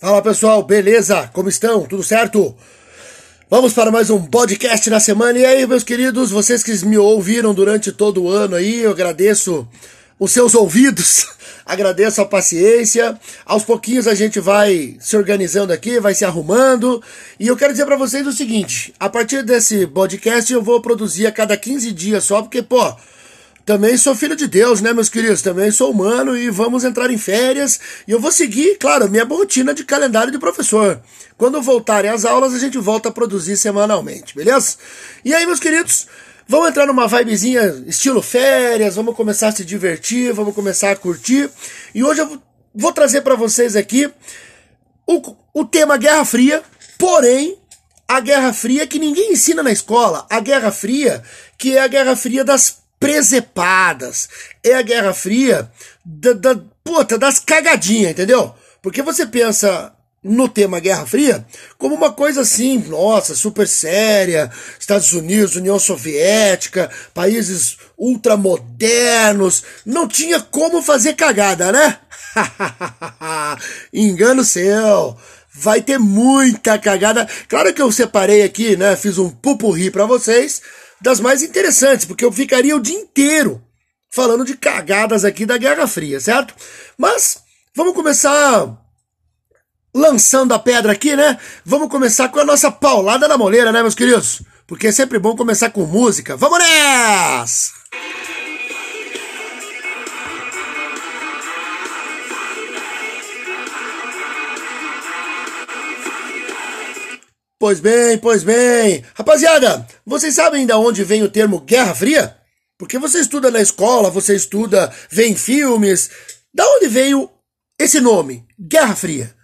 Fala pessoal, beleza? Como estão? Tudo certo? Vamos para mais um podcast na semana. E aí, meus queridos, vocês que me ouviram durante todo o ano aí, eu agradeço os seus ouvidos, agradeço a paciência. Aos pouquinhos a gente vai se organizando aqui, vai se arrumando. E eu quero dizer para vocês o seguinte: a partir desse podcast eu vou produzir a cada 15 dias só, porque, pô também sou filho de Deus, né, meus queridos? Também sou humano e vamos entrar em férias. E eu vou seguir, claro, minha rotina de calendário de professor. Quando voltarem as aulas, a gente volta a produzir semanalmente, beleza? E aí, meus queridos, vamos entrar numa vibezinha estilo férias, vamos começar a se divertir, vamos começar a curtir. E hoje eu vou trazer para vocês aqui o, o tema Guerra Fria, porém a Guerra Fria que ninguém ensina na escola, a Guerra Fria que é a Guerra Fria das presepadas. É a Guerra Fria da, da, puta, das cagadinhas, entendeu? Porque você pensa no tema Guerra Fria como uma coisa assim, nossa, super séria, Estados Unidos, União Soviética, países ultramodernos, não tinha como fazer cagada, né? Engano seu. Vai ter muita cagada. Claro que eu separei aqui, né? Fiz um pupurri para vocês das mais interessantes, porque eu ficaria o dia inteiro falando de cagadas aqui da Guerra Fria, certo? Mas vamos começar lançando a pedra aqui, né? Vamos começar com a nossa paulada na moleira, né, meus queridos? Porque é sempre bom começar com música. Vamos nessa! Pois bem, pois bem. Rapaziada, vocês sabem de onde vem o termo Guerra Fria? Porque você estuda na escola, você estuda, vê em filmes. Da onde veio esse nome, Guerra Fria?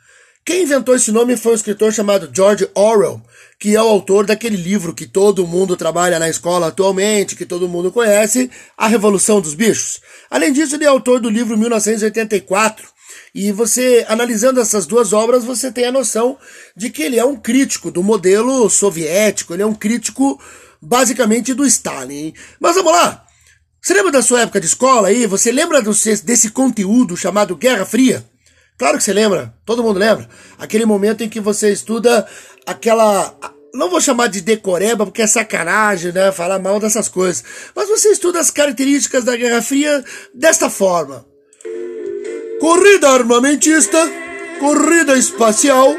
Quem inventou esse nome foi um escritor chamado George Orwell, que é o autor daquele livro que todo mundo trabalha na escola atualmente, que todo mundo conhece, A Revolução dos Bichos. Além disso, ele é autor do livro 1984, e você, analisando essas duas obras, você tem a noção de que ele é um crítico do modelo soviético, ele é um crítico basicamente do Stalin. Mas vamos lá! Você lembra da sua época de escola aí? Você lembra desse conteúdo chamado Guerra Fria? Claro que você lembra, todo mundo lembra. Aquele momento em que você estuda aquela. Não vou chamar de decoreba, porque é sacanagem, né? Falar mal dessas coisas. Mas você estuda as características da Guerra Fria desta forma corrida armamentista, corrida espacial,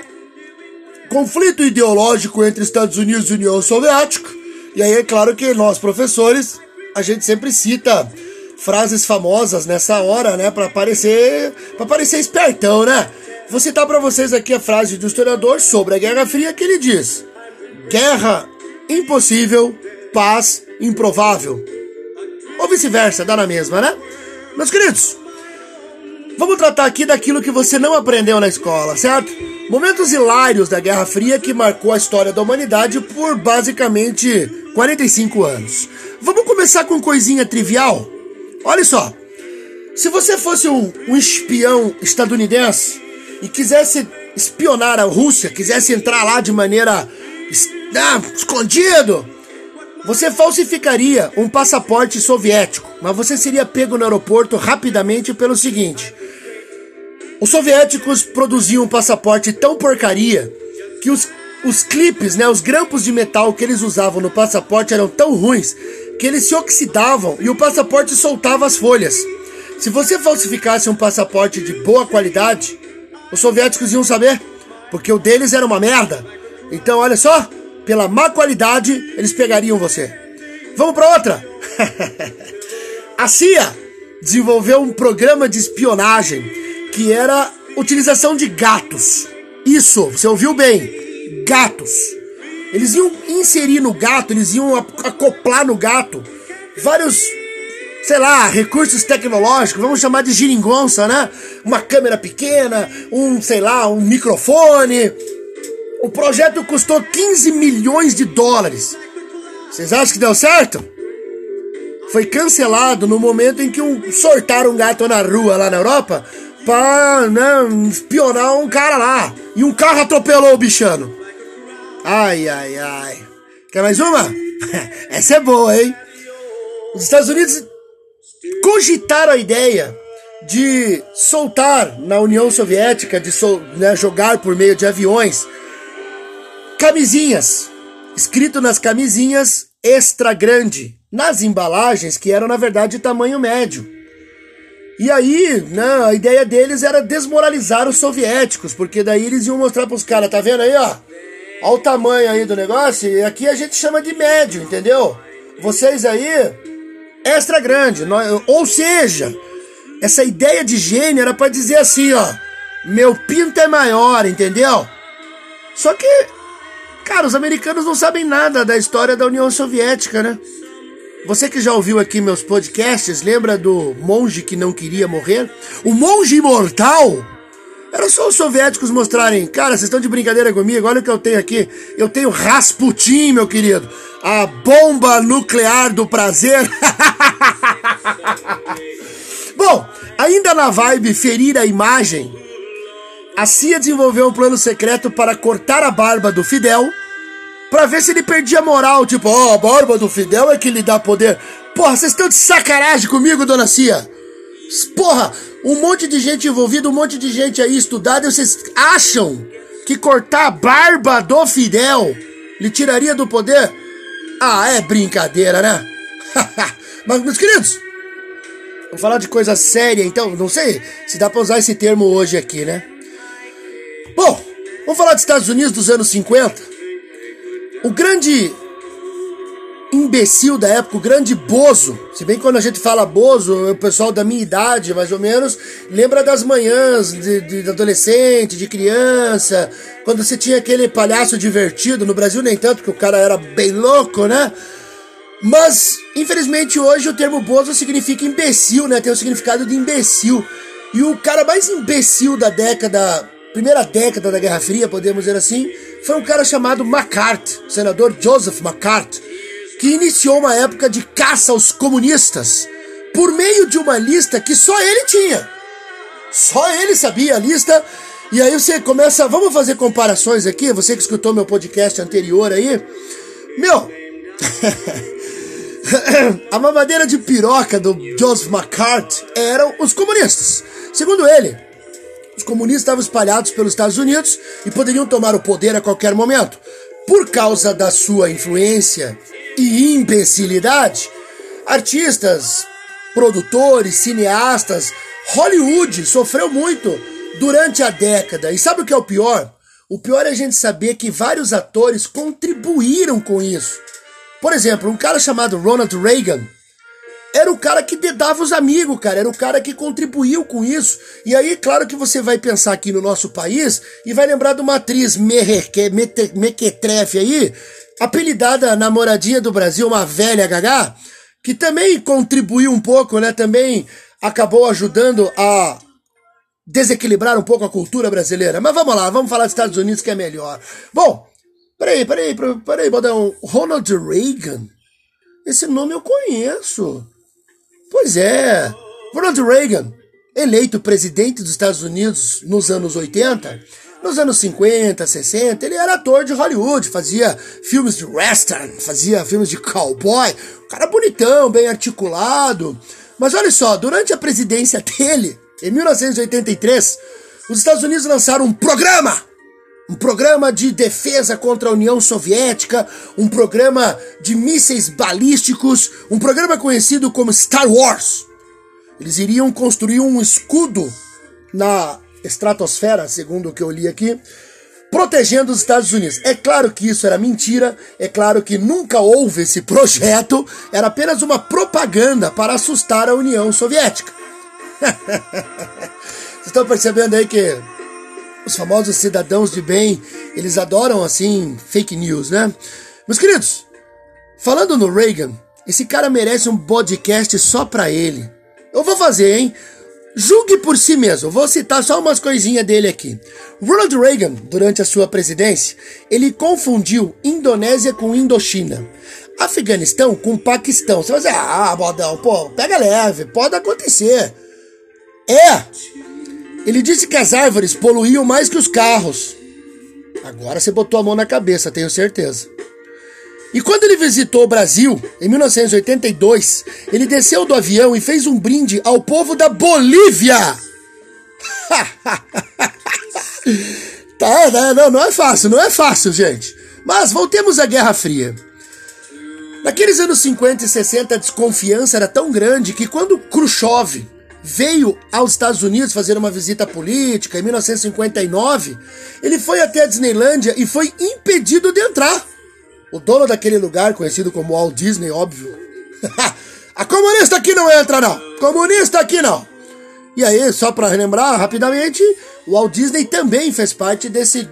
conflito ideológico entre Estados Unidos e União Soviética. E aí é claro que nós, professores, a gente sempre cita frases famosas nessa hora, né, para parecer, para parecer espertão, né? Vou citar para vocês aqui a frase do historiador sobre a Guerra Fria que ele diz: Guerra impossível, paz improvável. Ou vice-versa, dá na mesma, né? Meus queridos, Vamos tratar aqui daquilo que você não aprendeu na escola, certo? Momentos hilários da Guerra Fria que marcou a história da humanidade por basicamente 45 anos. Vamos começar com coisinha trivial? Olha só. Se você fosse um, um espião estadunidense e quisesse espionar a Rússia, quisesse entrar lá de maneira ah, escondido, você falsificaria um passaporte soviético, mas você seria pego no aeroporto rapidamente pelo seguinte: os soviéticos produziam um passaporte tão porcaria que os, os clipes, né, os grampos de metal que eles usavam no passaporte eram tão ruins que eles se oxidavam e o passaporte soltava as folhas. Se você falsificasse um passaporte de boa qualidade, os soviéticos iam saber, porque o deles era uma merda. Então, olha só, pela má qualidade, eles pegariam você. Vamos para outra. A CIA desenvolveu um programa de espionagem que era utilização de gatos. Isso, você ouviu bem? Gatos. Eles iam inserir no gato, eles iam acoplar no gato vários, sei lá, recursos tecnológicos, vamos chamar de giringonça, né? Uma câmera pequena, um, sei lá, um microfone. O projeto custou 15 milhões de dólares. Vocês acham que deu certo? Foi cancelado no momento em que um, sortaram um gato na rua lá na Europa pra né, espionar um cara lá. E um carro atropelou o bichano. Ai, ai, ai. Quer mais uma? Essa é boa, hein? Os Estados Unidos cogitaram a ideia de soltar na União Soviética, de sol, né, jogar por meio de aviões, camisinhas, escrito nas camisinhas extra grande, nas embalagens que eram na verdade de tamanho médio. E aí, né, a ideia deles era desmoralizar os soviéticos, porque daí eles iam mostrar para os caras, tá vendo aí, ó? Olha o tamanho aí do negócio, e aqui a gente chama de médio, entendeu? Vocês aí, extra grande. Ou seja, essa ideia de gênio era para dizer assim, ó, meu pinto é maior, entendeu? Só que, cara, os americanos não sabem nada da história da União Soviética, né? Você que já ouviu aqui meus podcasts, lembra do monge que não queria morrer? O monge imortal? Era só os soviéticos mostrarem, cara, vocês estão de brincadeira comigo, olha o que eu tenho aqui. Eu tenho Rasputin, meu querido. A bomba nuclear do prazer. Bom, ainda na vibe ferir a imagem, a CIA desenvolveu um plano secreto para cortar a barba do Fidel Pra ver se ele perdia moral, tipo, ó, oh, a barba do Fidel é que lhe dá poder. Porra, vocês estão de sacanagem comigo, dona Cia? Porra, um monte de gente envolvida, um monte de gente aí estudada, e vocês acham que cortar a barba do Fidel lhe tiraria do poder? Ah, é brincadeira, né? Mas, meus queridos, vamos falar de coisa séria, então, não sei se dá pra usar esse termo hoje aqui, né? Bom, vamos falar dos Estados Unidos dos anos 50. O grande imbecil da época, o grande bozo, se bem que quando a gente fala bozo, o pessoal da minha idade, mais ou menos, lembra das manhãs de, de adolescente, de criança, quando você tinha aquele palhaço divertido, no Brasil nem tanto, porque o cara era bem louco, né? Mas, infelizmente, hoje o termo bozo significa imbecil, né? Tem o significado de imbecil. E o cara mais imbecil da década primeira década da Guerra Fria, podemos dizer assim, foi um cara chamado McCarthy, senador Joseph McCarthy, que iniciou uma época de caça aos comunistas por meio de uma lista que só ele tinha. Só ele sabia a lista. E aí você começa, vamos fazer comparações aqui, você que escutou meu podcast anterior aí. Meu, a mamadeira de piroca do Joseph McCarthy eram os comunistas. Segundo ele, comunistas estavam espalhados pelos Estados Unidos e poderiam tomar o poder a qualquer momento. Por causa da sua influência e imbecilidade, artistas, produtores, cineastas, Hollywood sofreu muito durante a década. E sabe o que é o pior? O pior é a gente saber que vários atores contribuíram com isso. Por exemplo, um cara chamado Ronald Reagan era o cara que dedava os amigos, cara. Era o cara que contribuiu com isso. E aí, claro que você vai pensar aqui no nosso país e vai lembrar de uma atriz mequetrefe aí, apelidada namoradinha do Brasil, uma velha gagá, que também contribuiu um pouco, né? Também acabou ajudando a desequilibrar um pouco a cultura brasileira. Mas vamos lá, vamos falar dos Estados Unidos que é melhor. Bom, peraí, peraí, peraí, Bodão. Ronald Reagan? Esse nome eu conheço. Pois é, Ronald Reagan, eleito presidente dos Estados Unidos nos anos 80, nos anos 50, 60, ele era ator de Hollywood, fazia filmes de western, fazia filmes de cowboy, cara bonitão, bem articulado. Mas olha só, durante a presidência dele, em 1983, os Estados Unidos lançaram um programa um programa de defesa contra a União Soviética, um programa de mísseis balísticos, um programa conhecido como Star Wars. Eles iriam construir um escudo na estratosfera, segundo o que eu li aqui, protegendo os Estados Unidos. É claro que isso era mentira, é claro que nunca houve esse projeto, era apenas uma propaganda para assustar a União Soviética. Vocês estão percebendo aí que os famosos cidadãos de bem, eles adoram assim fake news, né? Meus queridos, falando no Reagan, esse cara merece um podcast só pra ele. Eu vou fazer, hein? Julgue por si mesmo. Vou citar só umas coisinhas dele aqui. Ronald Reagan, durante a sua presidência, ele confundiu Indonésia com Indochina. Afeganistão com Paquistão. Você vai dizer, ah, bodão, pô, pega leve, pode acontecer. É, ele disse que as árvores poluíam mais que os carros. Agora você botou a mão na cabeça, tenho certeza. E quando ele visitou o Brasil, em 1982, ele desceu do avião e fez um brinde ao povo da Bolívia. tá, né? não, não é fácil, não é fácil, gente. Mas voltemos à Guerra Fria. Naqueles anos 50 e 60, a desconfiança era tão grande que quando Khrushchev veio aos Estados Unidos fazer uma visita política em 1959, ele foi até a Disneylândia e foi impedido de entrar. O dono daquele lugar, conhecido como Walt Disney, óbvio. a comunista aqui não entra, não! Comunista aqui não! E aí, só para relembrar rapidamente, o Walt Disney também fez parte desse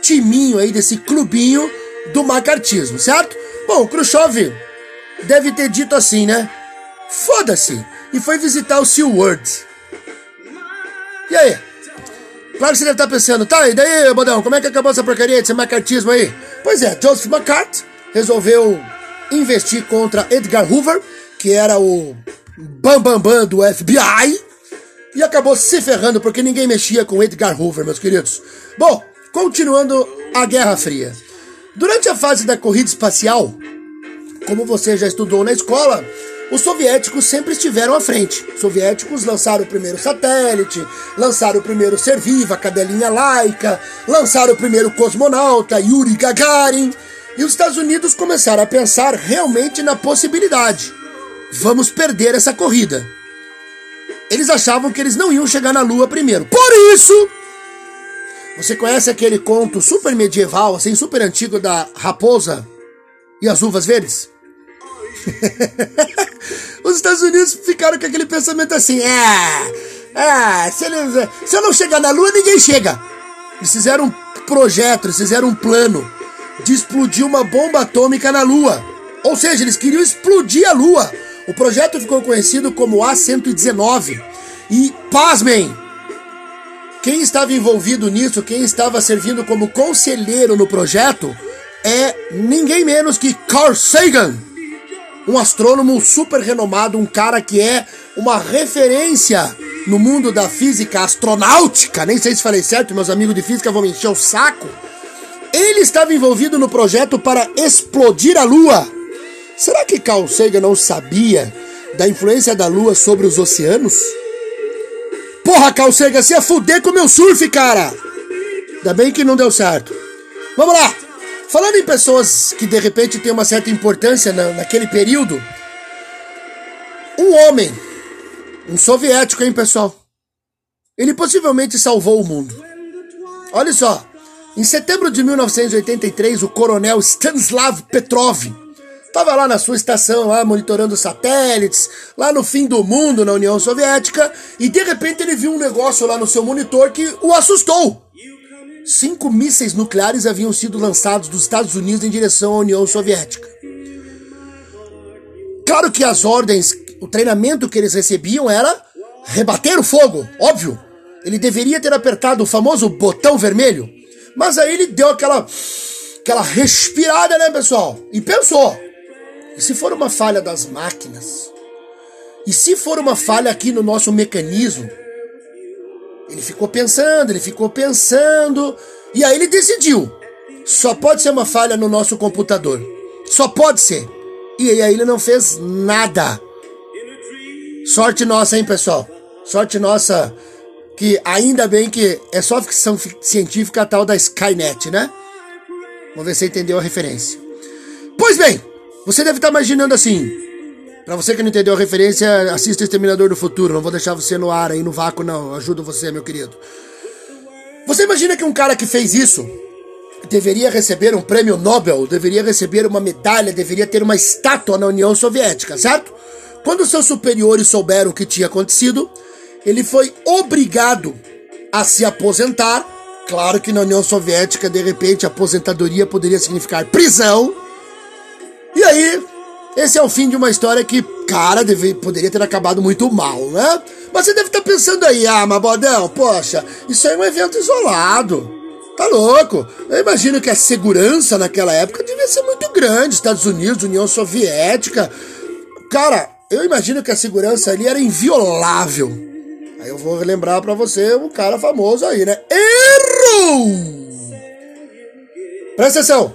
timinho aí, desse clubinho do macartismo, certo? Bom, Khrushchev deve ter dito assim, né? Foda-se! E foi visitar o SeaWorld. E aí? Claro que você deve estar pensando, tá, e daí, Bodão, como é que acabou essa porcaria desse macartismo aí? Pois é, Joseph McCart resolveu investir contra Edgar Hoover, que era o bambambam bam, bam do FBI, e acabou se ferrando porque ninguém mexia com Edgar Hoover, meus queridos. Bom, continuando a Guerra Fria. Durante a fase da corrida espacial, como você já estudou na escola, os soviéticos sempre estiveram à frente. Os soviéticos lançaram o primeiro satélite, lançaram o primeiro ser vivo, a cadelinha laica, lançaram o primeiro cosmonauta, Yuri Gagarin, e os Estados Unidos começaram a pensar realmente na possibilidade. Vamos perder essa corrida. Eles achavam que eles não iam chegar na Lua primeiro. Por isso, você conhece aquele conto super medieval, assim, super antigo da raposa e as uvas verdes? Os Estados Unidos ficaram com aquele pensamento assim: é, é se, eles, se eu não chegar na Lua, ninguém chega. Eles fizeram um projeto, eles fizeram um plano de explodir uma bomba atômica na Lua. Ou seja, eles queriam explodir a Lua. O projeto ficou conhecido como A-119. E, pasmem, quem estava envolvido nisso, quem estava servindo como conselheiro no projeto, é ninguém menos que Carl Sagan, um astrônomo super renomado, um cara que é uma referência no mundo da física astronáutica. Nem sei se falei certo, meus amigos de física vão me encher o saco. Ele estava envolvido no projeto para explodir a Lua. Será que Carl Sagan não sabia da influência da Lua sobre os oceanos? Porra, Calcega, você ia fuder com o meu surf, cara! Ainda bem que não deu certo. Vamos lá! Falando em pessoas que de repente têm uma certa importância na, naquele período, um homem, um soviético, hein, pessoal? Ele possivelmente salvou o mundo. Olha só, em setembro de 1983, o coronel Stanislav Petrov Estava lá na sua estação, lá monitorando satélites, lá no fim do mundo na União Soviética, e de repente ele viu um negócio lá no seu monitor que o assustou. Cinco mísseis nucleares haviam sido lançados dos Estados Unidos em direção à União Soviética. Claro que as ordens, o treinamento que eles recebiam era rebater o fogo, óbvio. Ele deveria ter apertado o famoso botão vermelho, mas aí ele deu aquela aquela respirada, né, pessoal? E pensou: e se for uma falha das máquinas? E se for uma falha aqui no nosso mecanismo? Ele ficou pensando, ele ficou pensando, e aí ele decidiu. Só pode ser uma falha no nosso computador. Só pode ser. E aí ele não fez nada. Sorte nossa, hein, pessoal? Sorte nossa que ainda bem que é só ficção científica tal da Skynet, né? Vamos ver se você entendeu a referência. Pois bem, você deve estar imaginando assim. Para você que não entendeu a referência, assista Exterminador do Futuro. Não vou deixar você no ar aí, no vácuo, não. Ajudo você, meu querido. Você imagina que um cara que fez isso deveria receber um prêmio Nobel, deveria receber uma medalha, deveria ter uma estátua na União Soviética, certo? Quando seus superiores souberam o que tinha acontecido, ele foi obrigado a se aposentar. Claro que na União Soviética, de repente, a aposentadoria poderia significar prisão e aí, esse é o fim de uma história que, cara, deve, poderia ter acabado muito mal, né? Mas você deve estar tá pensando aí, ah, Mabodão, poxa, isso aí é um evento isolado. Tá louco? Eu imagino que a segurança naquela época devia ser muito grande. Estados Unidos, União Soviética. Cara, eu imagino que a segurança ali era inviolável. Aí eu vou lembrar para você um cara famoso aí, né? Errou! Presta atenção.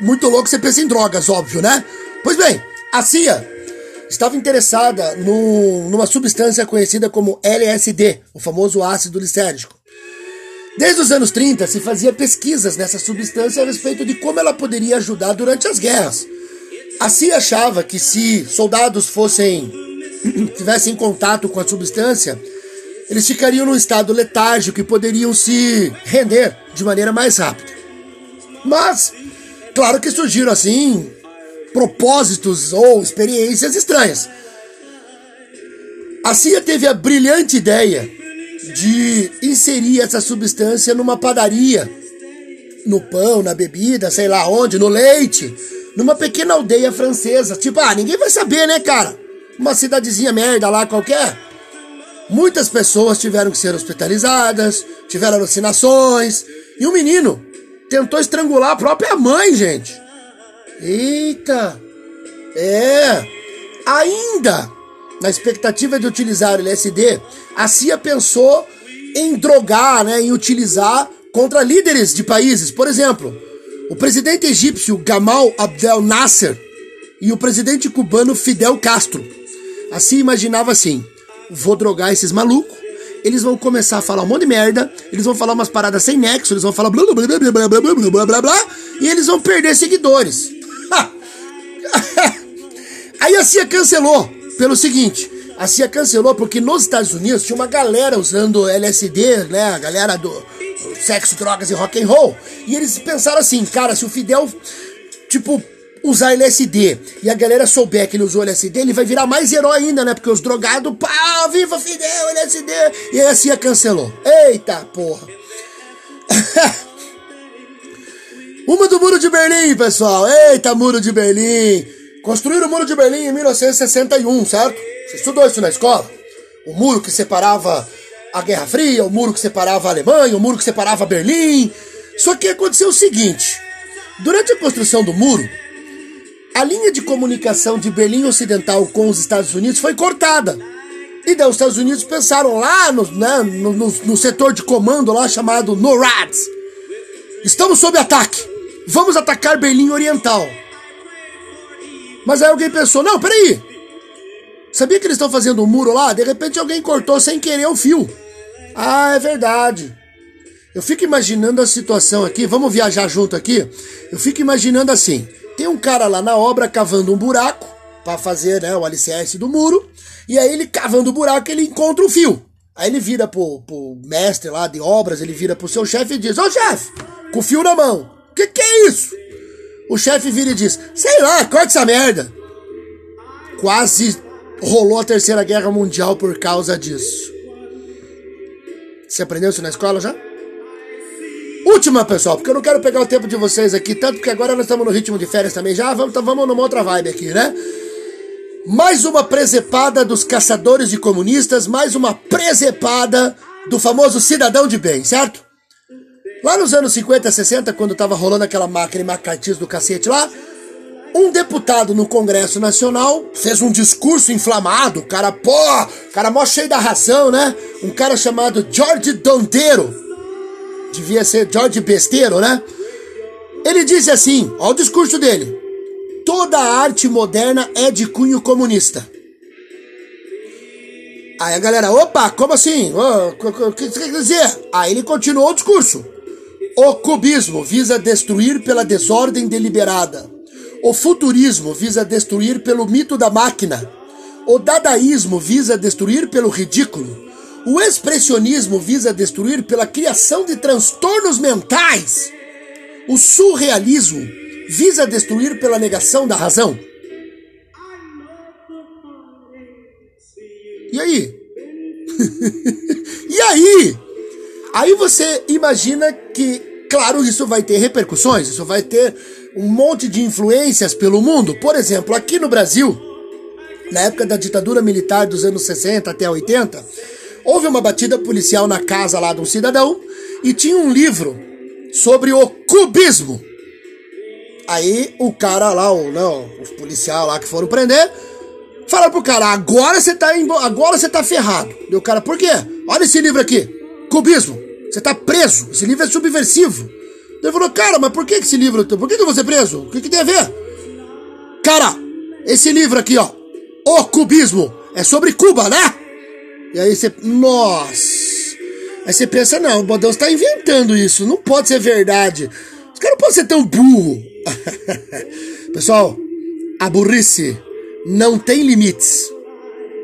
muito louco. Você pensa em drogas, óbvio, né? Pois bem, a CIA estava interessada no, numa substância conhecida como LSD, o famoso ácido lisérgico. Desde os anos 30 se fazia pesquisas nessa substância a respeito de como ela poderia ajudar durante as guerras. A CIA achava que se soldados fossem tivessem contato com a substância, eles ficariam num estado letárgico e poderiam se render de maneira mais rápida. Mas, claro que surgiram assim propósitos ou experiências estranhas. A CIA teve a brilhante ideia de inserir essa substância numa padaria, no pão, na bebida, sei lá onde, no leite, numa pequena aldeia francesa. Tipo, ah, ninguém vai saber, né, cara? Uma cidadezinha merda lá qualquer. Muitas pessoas tiveram que ser hospitalizadas, tiveram alucinações, e um menino tentou estrangular a própria mãe, gente. Eita! É! Ainda na expectativa de utilizar o LSD, a CIA pensou em drogar, né, em utilizar contra líderes de países. Por exemplo, o presidente egípcio Gamal Abdel Nasser e o presidente cubano Fidel Castro. Assim imaginava assim: vou drogar esses malucos, eles vão começar a falar um monte de merda, eles vão falar umas paradas sem nexo, eles vão falar blá blá blá blá blá blá blá blá blá blá e eles vão perder seguidores. Aí a CIA cancelou pelo seguinte: a CIA cancelou porque nos Estados Unidos tinha uma galera usando LSD, né? A galera do sexo, drogas e rock and roll. E eles pensaram assim, cara, se o Fidel, tipo, usar LSD e a galera souber que ele usou LSD, ele vai virar mais herói ainda, né? Porque os drogados, pá, viva Fidel, LSD! E aí a CIA cancelou. Eita porra! Uma do Muro de Berlim, pessoal. Eita, Muro de Berlim. Construíram o Muro de Berlim em 1961, certo? Você estudou isso na escola? O muro que separava a Guerra Fria, o muro que separava a Alemanha, o muro que separava Berlim. Só que aconteceu o seguinte: durante a construção do muro, a linha de comunicação de Berlim Ocidental com os Estados Unidos foi cortada. E daí os Estados Unidos pensaram lá no, né, no, no, no setor de comando lá chamado NORAD. Estamos sob ataque. Vamos atacar Berlim Oriental. Mas aí alguém pensou, não, peraí. Sabia que eles estão fazendo um muro lá? De repente alguém cortou sem querer o fio. Ah, é verdade. Eu fico imaginando a situação aqui, vamos viajar junto aqui. Eu fico imaginando assim: tem um cara lá na obra cavando um buraco para fazer né, o alicerce do muro, e aí ele cavando o buraco ele encontra o fio. Aí ele vira pro, pro mestre lá de obras, ele vira pro seu chefe e diz: Ô chefe, com o fio na mão, que que é isso? O chefe vira e diz: Sei lá, corta essa merda. Quase rolou a Terceira Guerra Mundial por causa disso. Você aprendeu isso na escola já? Última, pessoal, porque eu não quero pegar o tempo de vocês aqui, tanto que agora nós estamos no ritmo de férias também já. Vamos, então vamos numa outra vibe aqui, né? Mais uma presepada dos caçadores de comunistas, mais uma presepada do famoso cidadão de bem, certo? Lá nos anos 50, 60, quando tava rolando aquela máquina macartismo do cacete lá, um deputado no Congresso Nacional fez um discurso inflamado, cara, pô, cara mó cheio da ração, né? Um cara chamado George Donteiro, devia ser George Besteiro, né? Ele disse assim, ó o discurso dele, toda a arte moderna é de cunho comunista. Aí a galera, opa, como assim? O que você quer dizer? Aí ele continuou o discurso. O cubismo visa destruir pela desordem deliberada. O futurismo visa destruir pelo mito da máquina. O dadaísmo visa destruir pelo ridículo. O expressionismo visa destruir pela criação de transtornos mentais. O surrealismo visa destruir pela negação da razão. E aí? e aí? Aí você imagina que, claro, isso vai ter repercussões, isso vai ter um monte de influências pelo mundo. Por exemplo, aqui no Brasil, na época da ditadura militar dos anos 60 até 80, houve uma batida policial na casa lá de um cidadão e tinha um livro sobre o cubismo. Aí o cara lá, o, não, os policiais lá que foram prender, falaram pro cara, agora você tá, agora você tá ferrado. E o cara, por quê? Olha esse livro aqui, cubismo. Você tá preso, esse livro é subversivo. Ele falou, cara, mas por que esse livro, por que, que eu vou ser preso? O que, que tem a ver? Cara, esse livro aqui, ó, O Cubismo, é sobre Cuba, né? E aí você, nossa. Aí você pensa, não, o Bodão está inventando isso, não pode ser verdade. Os caras não podem ser tão burro. Pessoal, a burrice não tem limites.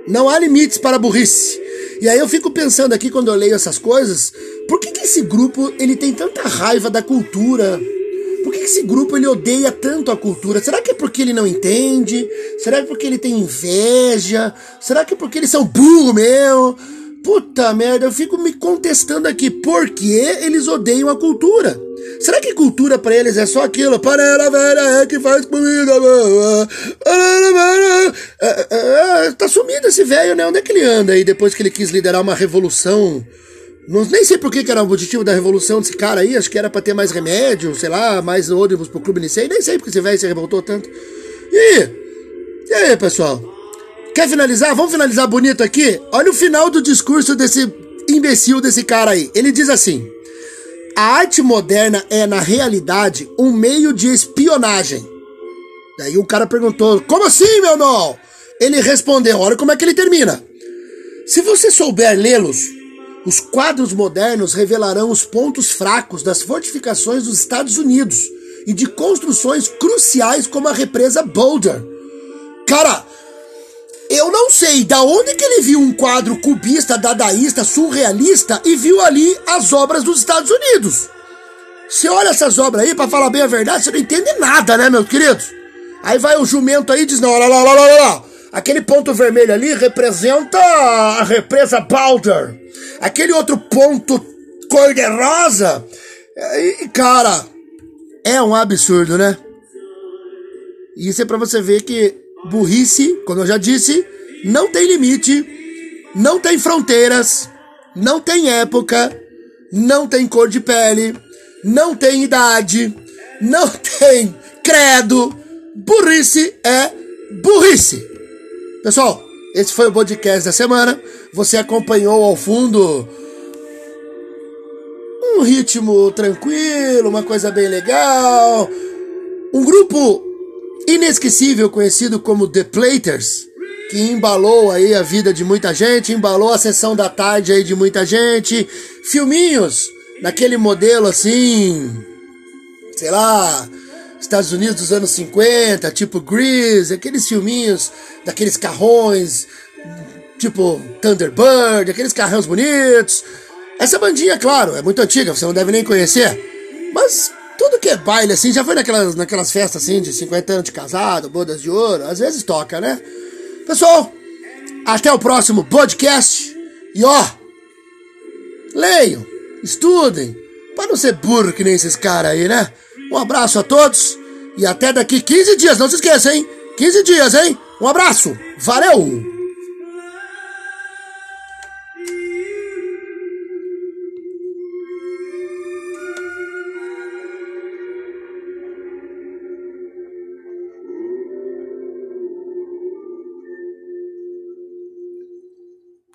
Não há limites para a burrice. E aí eu fico pensando aqui quando eu leio essas coisas, por que, que esse grupo ele tem tanta raiva da cultura? Por que, esse grupo ele odeia tanto a cultura? Será que é porque ele não entende? Será que é porque ele tem inveja? Será que é porque eles são burros mesmo? Puta merda, eu fico me contestando aqui por que eles odeiam a cultura. Será que cultura para eles é só aquilo? Panela velha é que faz comida. É, é, é, tá sumido esse velho, né? Onde é que ele anda aí depois que ele quis liderar uma revolução? Não, nem sei por que, que era o objetivo da revolução desse cara aí. Acho que era para ter mais remédio, sei lá, mais ônibus pro clube Nicei. Nem sei porque esse velho se revoltou tanto. E aí? E aí, pessoal? Quer finalizar? Vamos finalizar bonito aqui? Olha o final do discurso desse imbecil desse cara aí. Ele diz assim: A arte moderna é, na realidade, um meio de espionagem. Daí o cara perguntou: Como assim, meu irmão? Ele respondeu: Olha como é que ele termina. Se você souber lê-los, os quadros modernos revelarão os pontos fracos das fortificações dos Estados Unidos e de construções cruciais como a represa Boulder. Cara, eu não sei da onde que ele viu um quadro cubista, dadaísta, surrealista e viu ali as obras dos Estados Unidos. Você olha essas obras aí, para falar bem a verdade, você não entende nada, né, meus queridos? Aí vai o jumento aí e diz: não, olha lá, olha lá, olha lá. Aquele ponto vermelho ali representa a represa Balder. Aquele outro ponto cor-de-rosa. E, cara, é um absurdo, né? Isso é para você ver que burrice, como eu já disse, não tem limite, não tem fronteiras, não tem época, não tem cor de pele, não tem idade, não tem credo. Burrice é burrice. Pessoal, esse foi o podcast da semana. Você acompanhou ao fundo um ritmo tranquilo, uma coisa bem legal. Um grupo inesquecível conhecido como The Platers, que embalou aí a vida de muita gente, embalou a sessão da tarde aí de muita gente, filminhos naquele modelo assim, sei lá, Estados Unidos dos anos 50, tipo Grease, aqueles filminhos daqueles carrões, tipo Thunderbird, aqueles carrões bonitos. Essa bandinha, claro, é muito antiga, você não deve nem conhecer, mas tudo que é baile, assim, já foi naquelas, naquelas festas, assim, de 50 anos de casado, bodas de ouro, às vezes toca, né? Pessoal, até o próximo podcast. E ó, leiam, estudem, para não ser burro que nem esses caras aí, né? Um abraço a todos e até daqui 15 dias, não se esqueça, hein? 15 dias, hein? Um abraço, valeu!